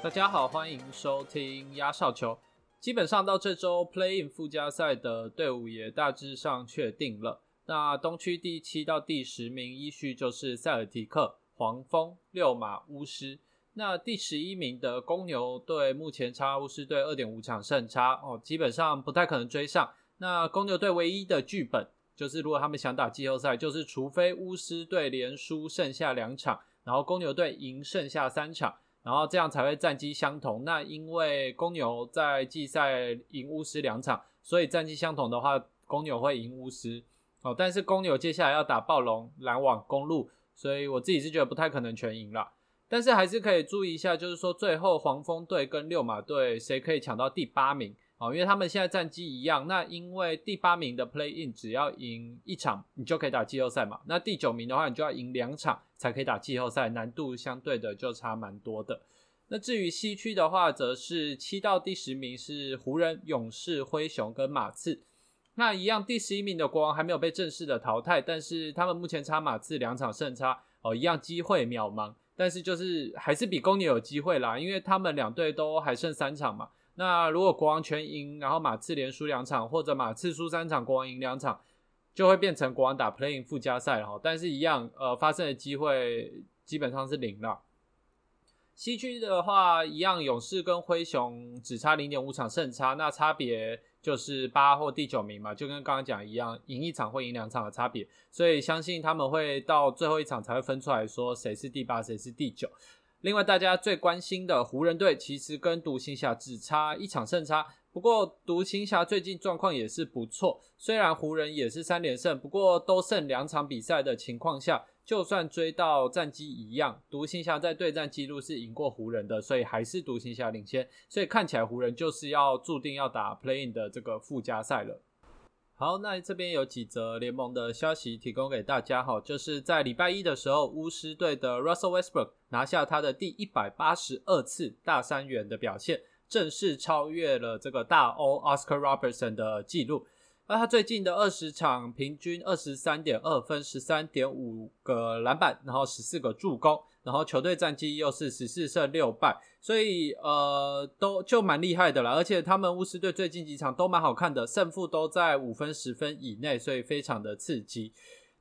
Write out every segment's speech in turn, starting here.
大家好，欢迎收听压哨球。基本上到这周 Play-in 附加赛的队伍也大致上确定了。那东区第七到第十名依序就是塞尔提克、黄蜂、六马、巫师。那第十一名的公牛队目前差巫师队二点五场胜差哦，基本上不太可能追上。那公牛队唯一的剧本就是，如果他们想打季后赛，就是除非巫师队连输剩下两场，然后公牛队赢剩下三场。然后这样才会战绩相同。那因为公牛在季赛赢巫师两场，所以战绩相同的话，公牛会赢巫师。哦，但是公牛接下来要打暴龙、篮网、公路，所以我自己是觉得不太可能全赢了。但是还是可以注意一下，就是说最后黄蜂队跟六马队谁可以抢到第八名。哦，因为他们现在战绩一样，那因为第八名的 Play In 只要赢一场，你就可以打季后赛嘛。那第九名的话，你就要赢两场才可以打季后赛，难度相对的就差蛮多的。那至于西区的话，则是七到第十名是湖人、勇士、灰熊跟马刺。那一样，第十一名的国王还没有被正式的淘汰，但是他们目前差马刺两场胜差哦，一样机会渺茫。但是就是还是比公牛有机会啦，因为他们两队都还剩三场嘛。那如果国王全赢，然后马刺连输两场，或者马刺输三场，国王赢两场，就会变成国王打 Playing 附加赛了哈。但是，一样，呃，发生的机会基本上是零了。西区的话，一样，勇士跟灰熊只差零点五场胜差，那差别就是八或第九名嘛，就跟刚刚讲一样，赢一场或赢两场的差别。所以，相信他们会到最后一场才会分出来说谁是第八，谁是第九。另外，大家最关心的湖人队，其实跟独行侠只差一场胜差。不过，独行侠最近状况也是不错。虽然湖人也是三连胜，不过都剩两场比赛的情况下，就算追到战绩一样，独行侠在对战记录是赢过湖人的，所以还是独行侠领先。所以看起来湖人就是要注定要打 playing 的这个附加赛了。好，那这边有几则联盟的消息提供给大家哈，就是在礼拜一的时候，巫师队的 Russell Westbrook 拿下他的第一百八十二次大三元的表现，正式超越了这个大欧 Oscar Robertson 的记录。而他最近的二十场平均二十三点二分，十三点五个篮板，然后十四个助攻。然后球队战绩又是十四胜六败，所以呃都就蛮厉害的啦。而且他们巫师队最近几场都蛮好看的，胜负都在五分十分以内，所以非常的刺激。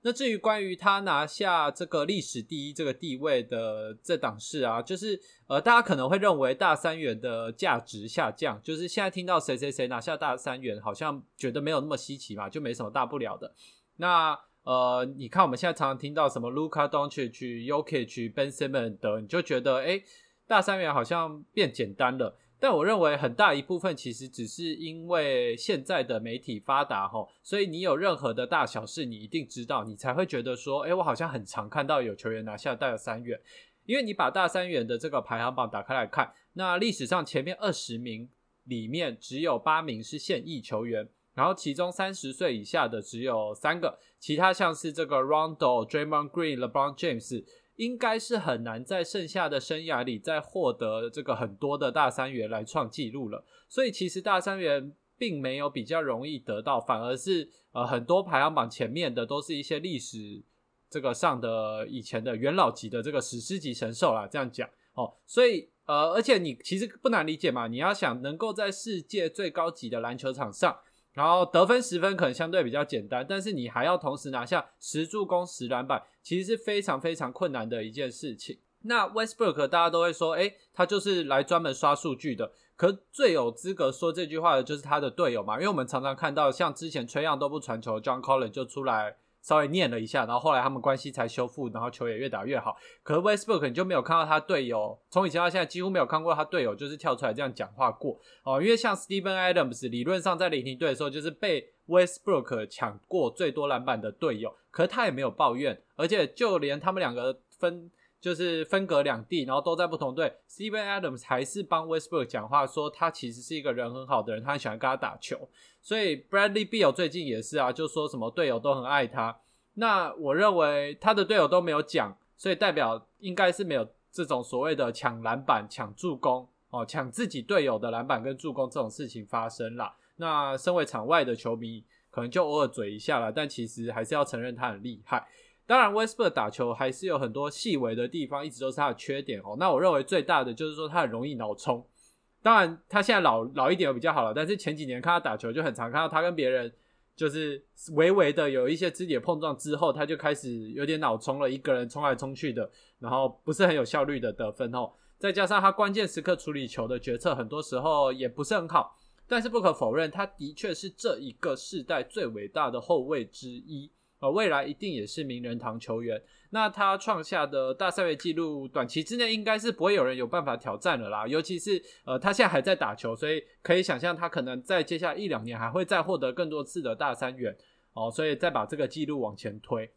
那至于关于他拿下这个历史第一这个地位的这档事啊，就是呃大家可能会认为大三元的价值下降，就是现在听到谁谁谁拿下大三元，好像觉得没有那么稀奇嘛，就没什么大不了的。那呃，你看我们现在常常听到什么 Luca Doncic、Yokic、Ben Simmons 的，你就觉得哎，大三元好像变简单了。但我认为很大一部分其实只是因为现在的媒体发达哈，所以你有任何的大小事，你一定知道，你才会觉得说，哎，我好像很常看到有球员拿下大三元。因为你把大三元的这个排行榜打开来看，那历史上前面二十名里面只有八名是现役球员。然后其中三十岁以下的只有三个，其他像是这个 Rondo、Draymond Green、LeBron James，应该是很难在剩下的生涯里再获得这个很多的大三元来创纪录了。所以其实大三元并没有比较容易得到，反而是呃很多排行榜前面的都是一些历史这个上的以前的元老级的这个史诗级神兽啦，这样讲哦。所以呃而且你其实不难理解嘛，你要想能够在世界最高级的篮球场上。然后得分十分可能相对比较简单，但是你还要同时拿下十助攻十篮板，其实是非常非常困难的一件事情。那 Westbrook 大家都会说，诶，他就是来专门刷数据的。可最有资格说这句话的就是他的队友嘛，因为我们常常看到像之前崔样都不传球，John Collins 就出来。稍微念了一下，然后后来他们关系才修复，然后球也越打越好。可是 Westbrook 你就没有看到他队友，从以前到现在几乎没有看过他队友就是跳出来这样讲话过哦。因为像 Steven Adams 理论上在雷霆队的时候就是被 Westbrook 抢过最多篮板的队友，可是他也没有抱怨，而且就连他们两个分。就是分隔两地，然后都在不同队。Steven Adams 还是帮 Westbrook 讲话，说他其实是一个人很好的人，他很喜欢跟他打球。所以 Bradley Beal 最近也是啊，就说什么队友都很爱他。那我认为他的队友都没有讲，所以代表应该是没有这种所谓的抢篮板、抢助攻哦，抢自己队友的篮板跟助攻这种事情发生了。那身为场外的球迷，可能就偶尔嘴一下了，但其实还是要承认他很厉害。当然，Westbrook 打球还是有很多细微的地方，一直都是他的缺点哦。那我认为最大的就是说他很容易脑冲。当然，他现在老老一点比较好了，但是前几年看他打球就很常看到他跟别人就是微微的有一些肢体碰撞之后，他就开始有点脑冲了，一个人冲来冲去的，然后不是很有效率的得分哦。再加上他关键时刻处理球的决策，很多时候也不是很好。但是不可否认，他的确是这一个世代最伟大的后卫之一。呃，未来一定也是名人堂球员。那他创下的大赛位记录，短期之内应该是不会有人有办法挑战了啦。尤其是呃，他现在还在打球，所以可以想象他可能在接下来一两年还会再获得更多次的大三元哦。所以再把这个记录往前推。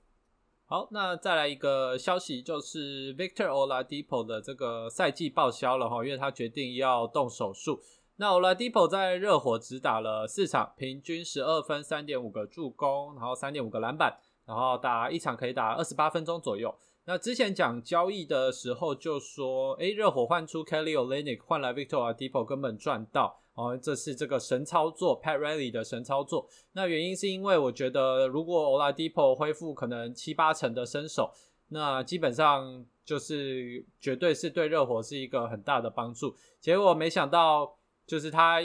好，那再来一个消息，就是 Victor Oladipo 的这个赛季报销了哈，因为他决定要动手术。那 Oladipo 在热火只打了四场，平均十二分、三点五个助攻，然后三点五个篮板，然后打一场可以打二十八分钟左右。那之前讲交易的时候就说，诶，热火换出 Kelly Olynyk 换来 Victor Oladipo 根本赚到哦，这是这个神操作，Pat Riley 的神操作。那原因是因为我觉得如果 Oladipo 恢复可能七八成的身手，那基本上就是绝对是对热火是一个很大的帮助。结果没想到。就是他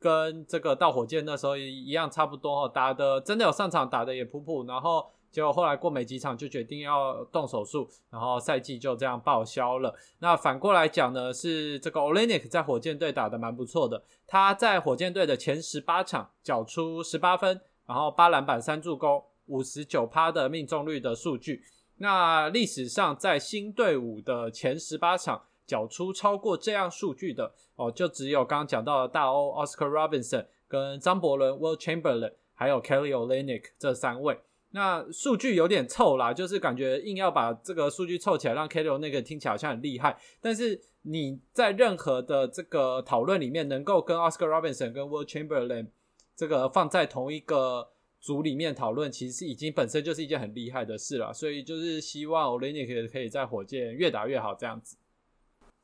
跟这个到火箭那时候一样差不多哦，打的真的有上场打的也普普，然后结果后来过没几场就决定要动手术，然后赛季就这样报销了。那反过来讲呢，是这个 Olenek 在火箭队打的蛮不错的，他在火箭队的前十八场缴出十八分，然后八篮板三助攻，五十九趴的命中率的数据。那历史上在新队伍的前十八场。缴出超过这样数据的哦，就只有刚刚讲到的大欧 Oscar Robinson、跟张伯伦 Will Chamberlain，还有 Kelly Olynyk 这三位。那数据有点凑啦，就是感觉硬要把这个数据凑起来，让 Kelly 那个听起来好像很厉害。但是你在任何的这个讨论里面，能够跟 Oscar Robinson 跟 Will Chamberlain 这个放在同一个组里面讨论，其实已经本身就是一件很厉害的事了。所以就是希望 Olynyk 可以在火箭越打越好这样子。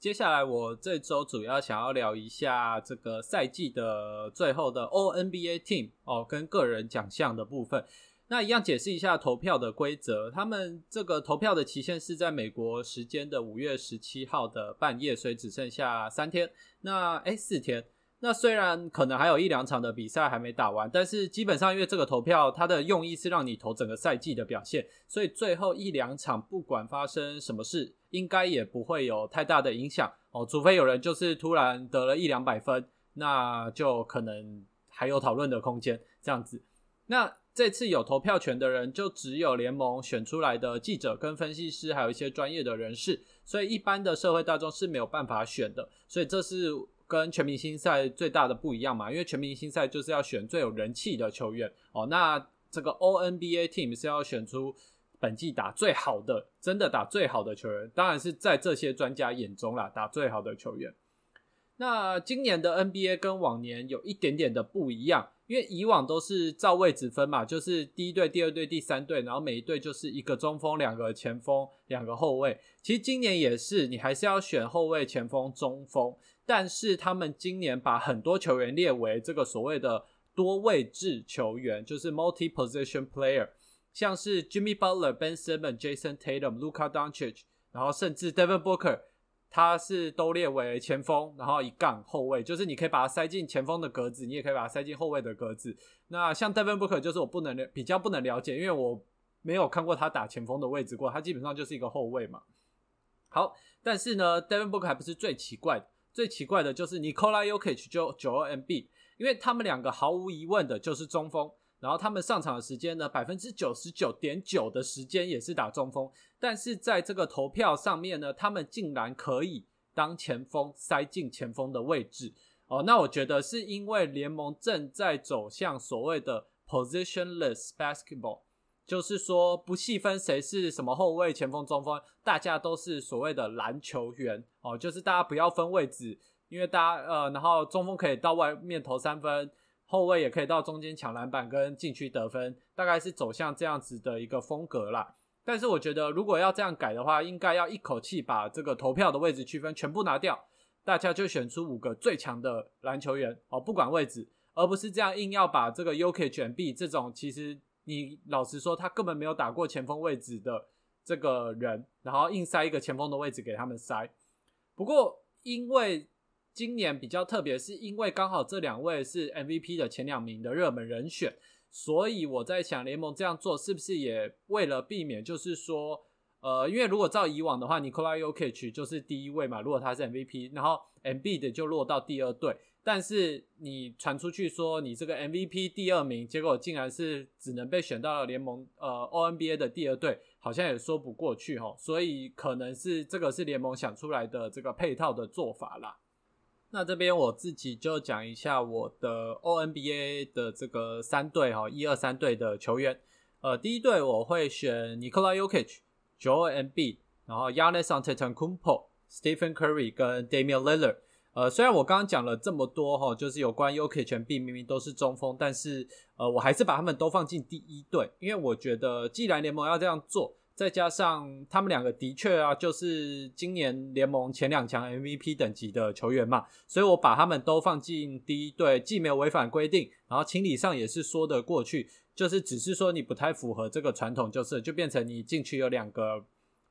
接下来我这周主要想要聊一下这个赛季的最后的 O N B A Team 哦，跟个人奖项的部分。那一样解释一下投票的规则。他们这个投票的期限是在美国时间的五月十七号的半夜，所以只剩下三天。那哎，四天。那虽然可能还有一两场的比赛还没打完，但是基本上因为这个投票，它的用意是让你投整个赛季的表现，所以最后一两场不管发生什么事，应该也不会有太大的影响哦。除非有人就是突然得了一两百分，那就可能还有讨论的空间这样子。那这次有投票权的人就只有联盟选出来的记者跟分析师，还有一些专业的人士，所以一般的社会大众是没有办法选的。所以这是。跟全明星赛最大的不一样嘛，因为全明星赛就是要选最有人气的球员哦。那这个 O N B A Team 是要选出本季打最好的，真的打最好的球员，当然是在这些专家眼中啦，打最好的球员。那今年的 N B A 跟往年有一点点的不一样，因为以往都是照位置分嘛，就是第一队、第二队、第三队，然后每一队就是一个中锋、两个前锋、两个后卫。其实今年也是，你还是要选后卫、前锋、中锋。但是他们今年把很多球员列为这个所谓的多位置球员，就是 multi position player，像是 Jimmy Butler、Ben Simmons、Jason Tatum、Luka Doncic，然后甚至 Devin Booker，他是都列为前锋，然后一杠后卫，就是你可以把它塞进前锋的格子，你也可以把它塞进后卫的格子。那像 Devin Booker 就是我不能比较不能了解，因为我没有看过他打前锋的位置过，他基本上就是一个后卫嘛。好，但是呢，Devin Booker 还不是最奇怪的。最奇怪的就是 Nikola Jokic 就九二 MB，因为他们两个毫无疑问的就是中锋，然后他们上场的时间呢，百分之九十九点九的时间也是打中锋，但是在这个投票上面呢，他们竟然可以当前锋塞进前锋的位置哦，那我觉得是因为联盟正在走向所谓的 positionless basketball。就是说，不细分谁是什么后卫、前锋、中锋，大家都是所谓的篮球员哦。就是大家不要分位置，因为大家呃，然后中锋可以到外面投三分，后卫也可以到中间抢篮板跟禁区得分，大概是走向这样子的一个风格啦。但是我觉得，如果要这样改的话，应该要一口气把这个投票的位置区分全部拿掉，大家就选出五个最强的篮球员哦，不管位置，而不是这样硬要把这个 UK 选 B 这种其实。你老实说，他根本没有打过前锋位置的这个人，然后硬塞一个前锋的位置给他们塞。不过，因为今年比较特别，是因为刚好这两位是 MVP 的前两名的热门人选，所以我在想，联盟这样做是不是也为了避免，就是说，呃，因为如果照以往的话，Nikola Jokic 就是第一位嘛，如果他是 MVP，然后 MB 的就落到第二队。但是你传出去说你这个 MVP 第二名，结果竟然是只能被选到了联盟呃 ONBA 的第二队，好像也说不过去哈。所以可能是这个是联盟想出来的这个配套的做法啦。那这边我自己就讲一下我的 ONBA 的这个三队哈，一二三队的球员。呃，第一队我会选 Nikola Jokic、Joel Embiid，然后 Yanis Antetokounmpo、Stephen Curry 跟 Damian Lillard。呃，虽然我刚刚讲了这么多哈，就是有关 UK 全 B 明明都是中锋，但是呃，我还是把他们都放进第一队，因为我觉得既然联盟要这样做，再加上他们两个的确啊，就是今年联盟前两强 MVP 等级的球员嘛，所以我把他们都放进第一队，既没有违反规定，然后情理上也是说得过去，就是只是说你不太符合这个传统，就是就变成你进去有两个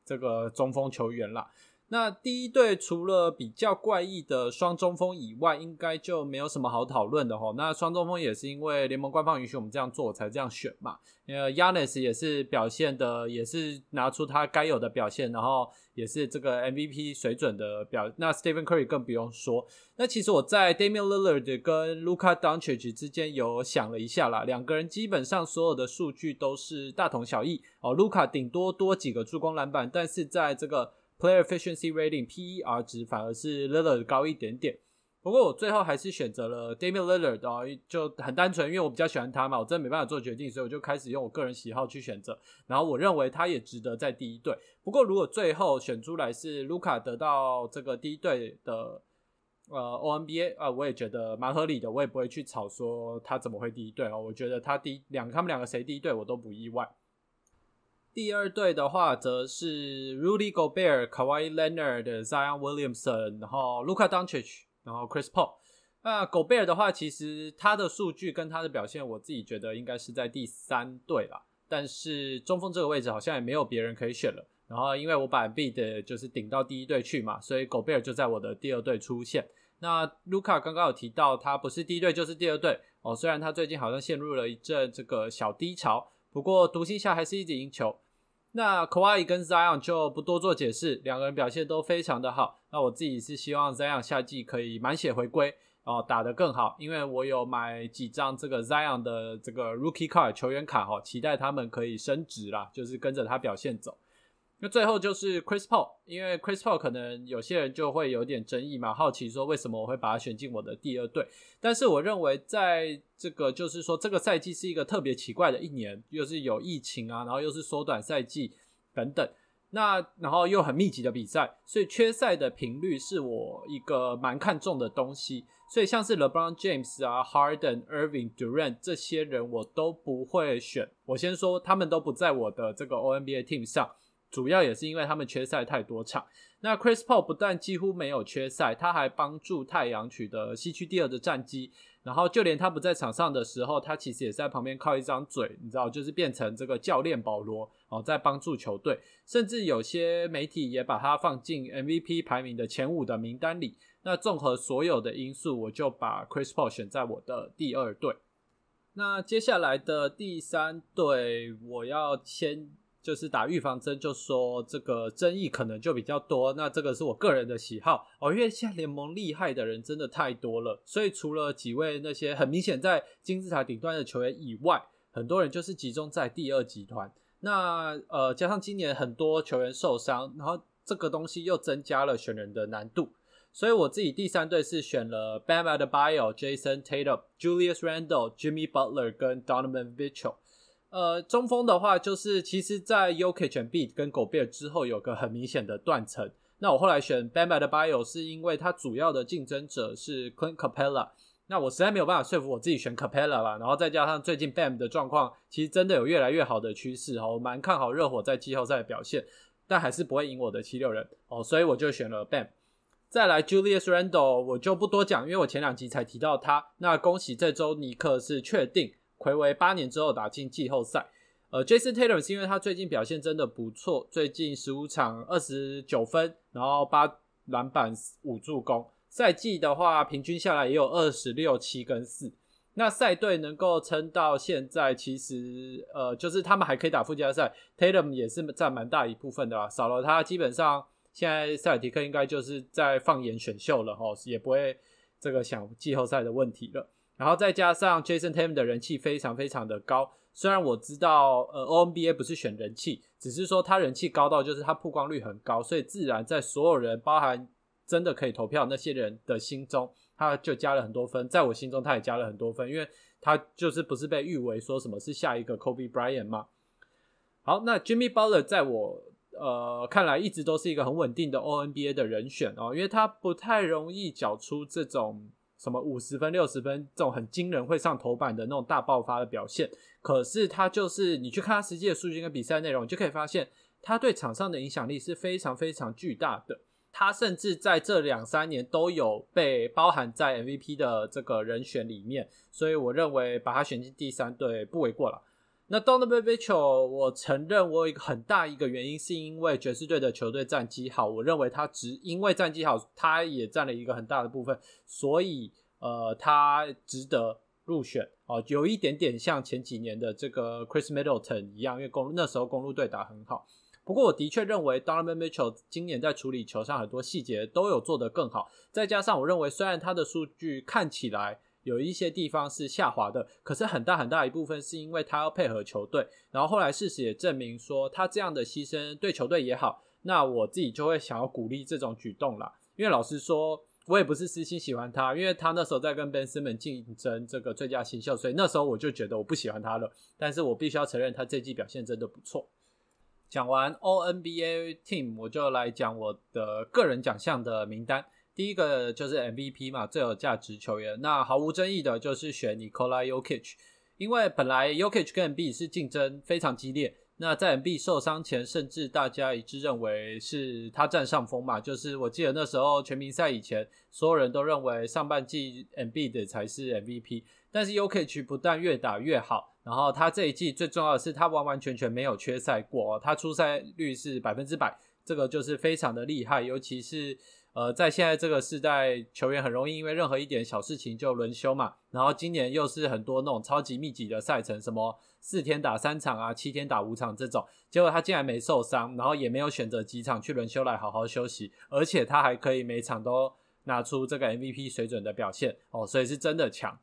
这个中锋球员啦。那第一队除了比较怪异的双中锋以外，应该就没有什么好讨论的哈。那双中锋也是因为联盟官方允许我们这样做，才这样选嘛。呃，Yanis 也是表现的，也是拿出他该有的表现，然后也是这个 MVP 水准的表。那 Stephen Curry 更不用说。那其实我在 Damian Lillard 跟 Luka Doncic 之间有想了一下啦，两个人基本上所有的数据都是大同小异哦。Luka 顶多多几个助攻篮板，但是在这个 Player efficiency rating PER 值反而是 Lillard 高一点点，不过我最后还是选择了 Damian Lillard 哦，就很单纯，因为我比较喜欢他嘛，我真的没办法做决定，所以我就开始用我个人喜好去选择。然后我认为他也值得在第一队。不过如果最后选出来是卢卡得到这个第一队的呃 ONBA 啊，我也觉得蛮合理的，我也不会去吵说他怎么会第一队哦。我觉得他第两他们两个谁第一队我都不意外。第二队的话，则是 Rudy Gobert、Kawhi Leonard、Zion Williamson，然后 Luka Doncic，然后 Chris Paul。那 Gobert 的话，其实他的数据跟他的表现，我自己觉得应该是在第三队啦。但是中锋这个位置好像也没有别人可以选了。然后因为我把 B 的就是顶到第一队去嘛，所以 Gobert 就在我的第二队出现。那 Luka 刚刚有提到，他不是第一队就是第二队哦。虽然他最近好像陷入了一阵这个小低潮，不过独行侠还是一直赢球。那 k a w a i 跟 Zion 就不多做解释，两个人表现都非常的好。那我自己是希望 Zion 夏季可以满血回归哦，打得更好，因为我有买几张这个 Zion 的这个 Rookie Card 球员卡哈，期待他们可以升值啦，就是跟着他表现走。那最后就是 Chris Paul，因为 Chris Paul 可能有些人就会有点争议嘛，好奇说为什么我会把他选进我的第二队。但是我认为在这个就是说这个赛季是一个特别奇怪的一年，又是有疫情啊，然后又是缩短赛季等等，那然后又很密集的比赛，所以缺赛的频率是我一个蛮看重的东西。所以像是 LeBron James 啊、Harden、Irving、Durant 这些人我都不会选。我先说他们都不在我的这个 O N B A team 上。主要也是因为他们缺赛太多场。那 Chris Paul 不但几乎没有缺赛，他还帮助太阳取得西区第二的战绩。然后就连他不在场上的时候，他其实也在旁边靠一张嘴，你知道，就是变成这个教练保罗哦，在帮助球队。甚至有些媒体也把他放进 MVP 排名的前五的名单里。那综合所有的因素，我就把 Chris Paul 选在我的第二队。那接下来的第三队，我要先。就是打预防针，就说这个争议可能就比较多。那这个是我个人的喜好哦，因为现在联盟厉害的人真的太多了，所以除了几位那些很明显在金字塔顶端的球员以外，很多人就是集中在第二集团。那呃，加上今年很多球员受伤，然后这个东西又增加了选人的难度。所以我自己第三队是选了 Bam Adebayo、Jason Tatum、Julius Randle、Jimmy Butler 跟 Donovan Mitchell。呃，中锋的话，就是其实，在 UK 选 B 跟狗贝尔之后，有个很明显的断层。那我后来选 Bam 的 Bio，是因为他主要的竞争者是 Clint Capella。那我实在没有办法说服我自己选 Capella 啦。然后再加上最近 Bam 的状况，其实真的有越来越好的趋势哈。我蛮看好热火在季后赛的表现，但还是不会赢我的七六人哦，所以我就选了 Bam。再来 Julius Randle，我就不多讲，因为我前两集才提到他。那恭喜这周尼克是确定。暌违八年之后打进季后赛。呃，Jason Taylor 是因为他最近表现真的不错，最近十五场二十九分，然后八篮板五助攻，赛季的话平均下来也有二十六七跟四。那赛队能够撑到现在，其实呃，就是他们还可以打附加赛，Tatum 也是占蛮大一部分的啦。少了他，基本上现在塞尔提克应该就是在放眼选秀了哈，也不会这个想季后赛的问题了。然后再加上 Jason Tatum 的人气非常非常的高，虽然我知道呃 O N B A 不是选人气，只是说他人气高到就是他曝光率很高，所以自然在所有人，包含真的可以投票那些人的心中。他就加了很多分，在我心中他也加了很多分，因为他就是不是被誉为说什么是下一个 Kobe Bryant 吗？好，那 Jimmy Butler 在我呃看来一直都是一个很稳定的 O N B A 的人选哦，因为他不太容易缴出这种什么五十分、六十分这种很惊人会上头版的那种大爆发的表现，可是他就是你去看他实际的数据跟比赛内容，你就可以发现他对场上的影响力是非常非常巨大的。他甚至在这两三年都有被包含在 MVP 的这个人选里面，所以我认为把他选进第三队不为过了。那 Donovan Mitchell，我承认我有一个很大一个原因是因为爵士队的球队战绩好，我认为他只因为战绩好，他也占了一个很大的部分，所以呃，他值得入选哦，有一点点像前几年的这个 Chris Middleton 一样，因为公那时候公路队打很好。不过我的确认为，Donovan Mitchell 今年在处理球上很多细节都有做得更好。再加上我认为，虽然他的数据看起来有一些地方是下滑的，可是很大很大一部分是因为他要配合球队。然后后来事实也证明说，他这样的牺牲对球队也好。那我自己就会想要鼓励这种举动啦。因为老实说，我也不是私心喜欢他，因为他那时候在跟 Ben Simmons 竞争这个最佳新秀，所以那时候我就觉得我不喜欢他了。但是我必须要承认，他这季表现真的不错。讲完 O N B A Team，我就来讲我的个人奖项的名单。第一个就是 M V P 嘛，最有价值球员。那毫无争议的就是选 Nikola Jokic，因为本来 Jokic 跟 M B 是竞争非常激烈。那在 M B 受伤前，甚至大家一致认为是他占上风嘛。就是我记得那时候全明赛以前，所有人都认为上半季 M B 的才是 M V P。但是 Jokic 不但越打越好。然后他这一季最重要的是，他完完全全没有缺赛过，他出赛率是百分之百，这个就是非常的厉害。尤其是呃，在现在这个时代，球员很容易因为任何一点小事情就轮休嘛。然后今年又是很多那种超级密集的赛程，什么四天打三场啊，七天打五场这种，结果他竟然没受伤，然后也没有选择几场去轮休来好好休息，而且他还可以每场都拿出这个 MVP 水准的表现哦，所以是真的强。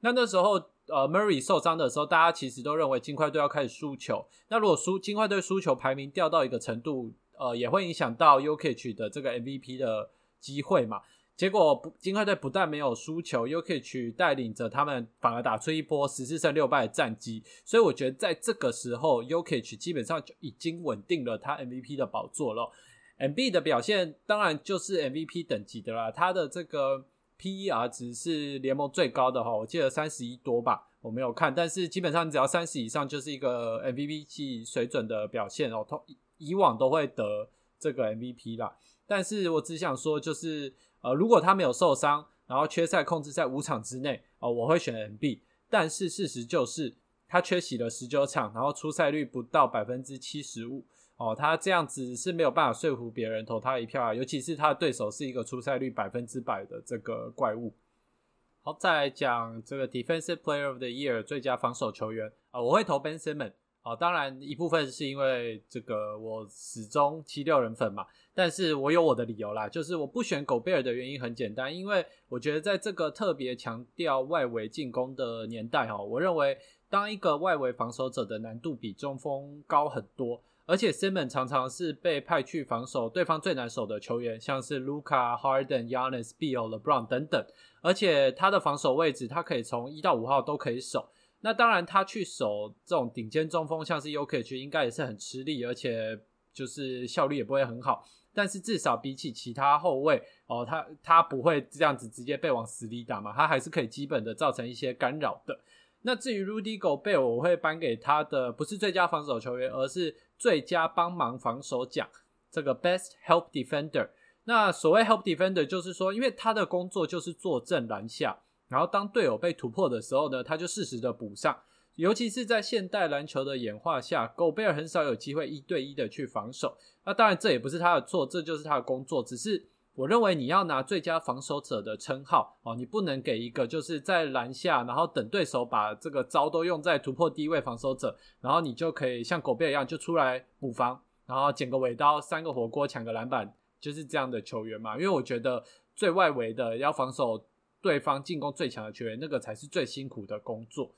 那那时候。呃，Murray 受伤的时候，大家其实都认为金块队要开始输球。那如果输金块队输球排名掉到一个程度，呃，也会影响到 UK 的这个 MVP 的机会嘛？结果不，金块队不但没有输球，UK 带领着他们反而打出一波十四胜六败的战绩。所以我觉得在这个时候，UKH 基本上就已经稳定了他 MVP 的宝座了。MB 的表现当然就是 MVP 等级的啦，他的这个。PER 值是联盟最高的哈，我记得三十一多吧，我没有看，但是基本上只要三十以上就是一个 MVP 级水准的表现哦。通以往都会得这个 MVP 啦，但是我只想说，就是呃，如果他没有受伤，然后缺赛控制在五场之内哦，我会选 MB。但是事实就是他缺席了十九场，然后出赛率不到百分之七十五。哦，他这样子是没有办法说服别人投他一票啊，尤其是他的对手是一个出赛率百分之百的这个怪物。好，再来讲这个 Defensive Player of the Year 最佳防守球员啊，我会投 Ben Simmons。哦，当然一部分是因为这个我始终七六人粉嘛，但是我有我的理由啦，就是我不选狗贝尔的原因很简单，因为我觉得在这个特别强调外围进攻的年代哈，我认为当一个外围防守者的难度比中锋高很多。而且 Simon 常常是被派去防守对方最难守的球员，像是 Luca、Harden、Yanis、Bill、LeBron 等等。而且他的防守位置，他可以从一到五号都可以守。那当然，他去守这种顶尖中锋，像是 UK 应该也是很吃力，而且就是效率也不会很好。但是至少比起其他后卫哦，他他不会这样子直接被往死里打嘛，他还是可以基本的造成一些干扰的。那至于 Rudy Gobert，我会颁给他的不是最佳防守球员，而是最佳帮忙防守奖，这个 Best Help Defender。那所谓 Help Defender，就是说，因为他的工作就是坐镇篮下，然后当队友被突破的时候呢，他就适时的补上。尤其是在现代篮球的演化下，狗贝尔很少有机会一对一的去防守。那当然这也不是他的错，这就是他的工作。只是我认为你要拿最佳防守者的称号哦，你不能给一个就是在篮下，然后等对手把这个招都用在突破低位防守者，然后你就可以像狗贝尔一样就出来补防，然后捡个尾刀、三个火锅、抢个篮板，就是这样的球员嘛。因为我觉得最外围的要防守对方进攻最强的球员，那个才是最辛苦的工作。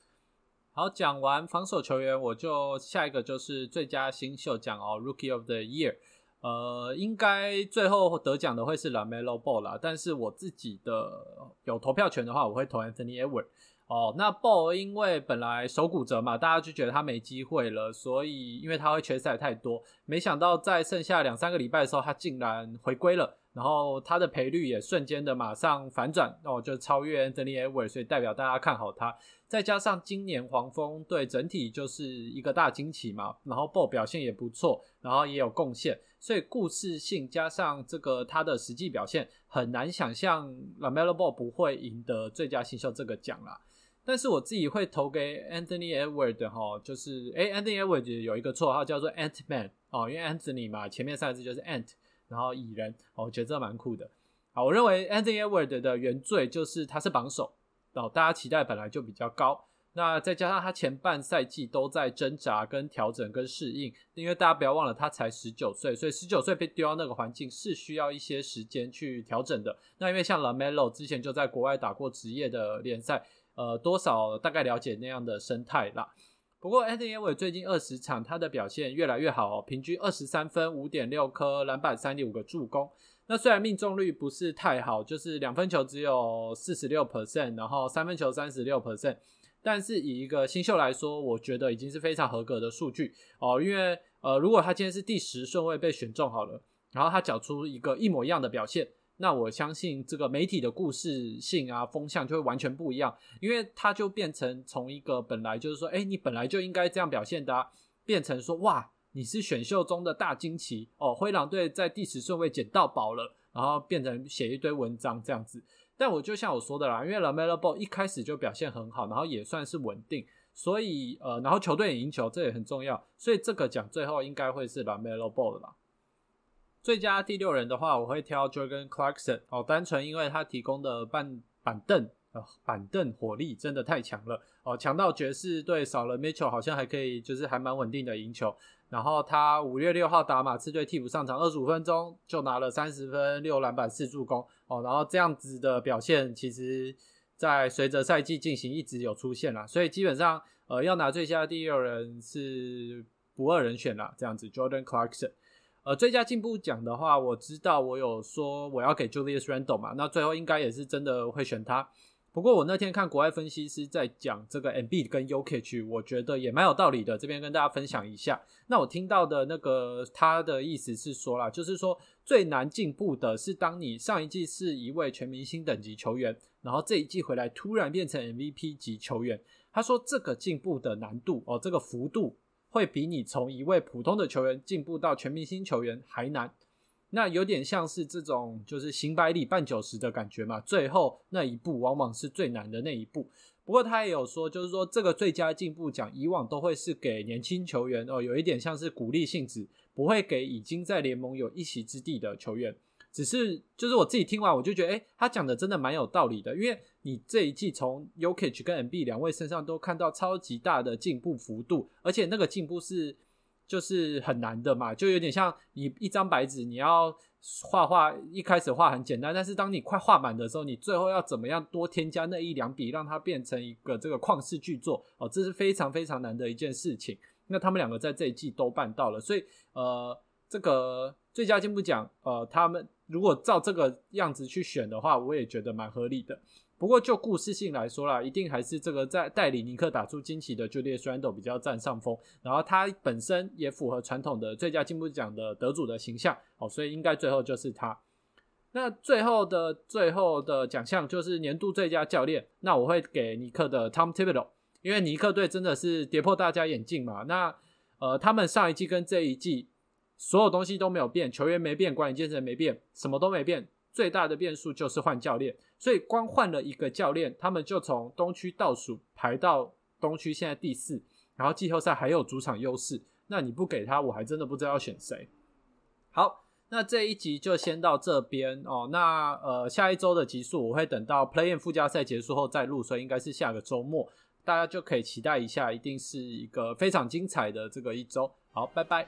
好，讲完防守球员，我就下一个就是最佳新秀奖哦，Rookie of the Year。呃，应该最后得奖的会是 Lamelo Ball 啦，但是我自己的有投票权的话，我会投 Anthony e d w a r d。哦，那 Ball 因为本来手骨折嘛，大家就觉得他没机会了，所以因为他会缺赛太多，没想到在剩下两三个礼拜的时候，他竟然回归了。然后他的赔率也瞬间的马上反转，哦，就超越 Anthony e d w a r d 所以代表大家看好他。再加上今年黄蜂队整体就是一个大惊奇嘛，然后 Ball 表现也不错，然后也有贡献，所以故事性加上这个他的实际表现，很难想象 Lamelo Ball 不会赢得最佳新秀这个奖啦。但是我自己会投给 Anthony Edwards 哈，就是诶 Anthony e d w a r d 有一个绰号叫做 Ant Man 哦，因为 Anthony 嘛，前面三个字就是 Ant。然后蚁人，我觉得这蛮酷的。好，我认为 Anthony Edward 的原罪就是他是榜首，哦，大家期待本来就比较高。那再加上他前半赛季都在挣扎、跟调整、跟适应，因为大家不要忘了他才十九岁，所以十九岁被丢到那个环境是需要一些时间去调整的。那因为像 Lamelo 之前就在国外打过职业的联赛，呃，多少大概了解那样的生态啦。不过 Anthony 过最近二十场，他的表现越来越好哦，平均二十三分、五点六颗篮板、三点五个助攻。那虽然命中率不是太好，就是两分球只有四十六 percent，然后三分球三十六 percent，但是以一个新秀来说，我觉得已经是非常合格的数据哦。因为呃，如果他今天是第十顺位被选中好了，然后他缴出一个一模一样的表现。那我相信这个媒体的故事性啊风向就会完全不一样，因为它就变成从一个本来就是说，哎，你本来就应该这样表现的，变成说，哇，你是选秀中的大惊奇哦，灰狼队在第十顺位捡到宝了，然后变成写一堆文章这样子。但我就像我说的啦，因为 Lamelo Ball 一开始就表现很好，然后也算是稳定，所以呃，然后球队也赢球，这也很重要，所以这个奖最后应该会是 Lamelo Ball 的吧。最佳第六人的话，我会挑 Jordan Clarkson 哦，单纯因为他提供的板板凳啊，板凳火力真的太强了哦，强到爵士队少了 Mitchell 好像还可以，就是还蛮稳定的赢球。然后他五月六号打马刺队替补上场二十五分钟就拿了三十分六篮板四助攻哦，然后这样子的表现，其实在随着赛季进行一直有出现啦，所以基本上呃要拿最佳第六人是不二人选啦，这样子 Jordan Clarkson。呃，最佳进步奖的话，我知道我有说我要给 Julius Randle 嘛，那最后应该也是真的会选他。不过我那天看国外分析师在讲这个 MB 跟 UK，我觉得也蛮有道理的，这边跟大家分享一下。那我听到的那个他的意思是说啦，就是说最难进步的是当你上一季是一位全明星等级球员，然后这一季回来突然变成 MVP 级球员。他说这个进步的难度哦，这个幅度。会比你从一位普通的球员进步到全明星球员还难，那有点像是这种就是行百里半九十的感觉嘛。最后那一步往往是最难的那一步。不过他也有说，就是说这个最佳进步奖以往都会是给年轻球员哦，有一点像是鼓励性质，不会给已经在联盟有一席之地的球员。只是就是我自己听完，我就觉得，哎，他讲的真的蛮有道理的，因为你这一季从 UKH 跟 MB 两位身上都看到超级大的进步幅度，而且那个进步是就是很难的嘛，就有点像你一张白纸，你要画画，一开始画很简单，但是当你快画满的时候，你最后要怎么样多添加那一两笔，让它变成一个这个旷世巨作哦，这是非常非常难的一件事情。那他们两个在这一季都办到了，所以呃，这个最佳进步奖，呃，他们。如果照这个样子去选的话，我也觉得蛮合理的。不过就故事性来说啦，一定还是这个在代理尼克打出惊奇的 Julius Randle 比较占上风。然后他本身也符合传统的最佳进步奖的得主的形象哦，所以应该最后就是他。那最后的最后的奖项就是年度最佳教练，那我会给尼克的 Tom Thibodeau，因为尼克队真的是跌破大家眼镜嘛。那呃，他们上一季跟这一季。所有东西都没有变，球员没变，管理阶层没变，什么都没变。最大的变数就是换教练，所以光换了一个教练，他们就从东区倒数排到东区现在第四，然后季后赛还有主场优势，那你不给他，我还真的不知道要选谁。好，那这一集就先到这边哦。那呃，下一周的集数我会等到 Play in 附加赛结束后再录，所以应该是下个周末，大家就可以期待一下，一定是一个非常精彩的这个一周。好，拜拜。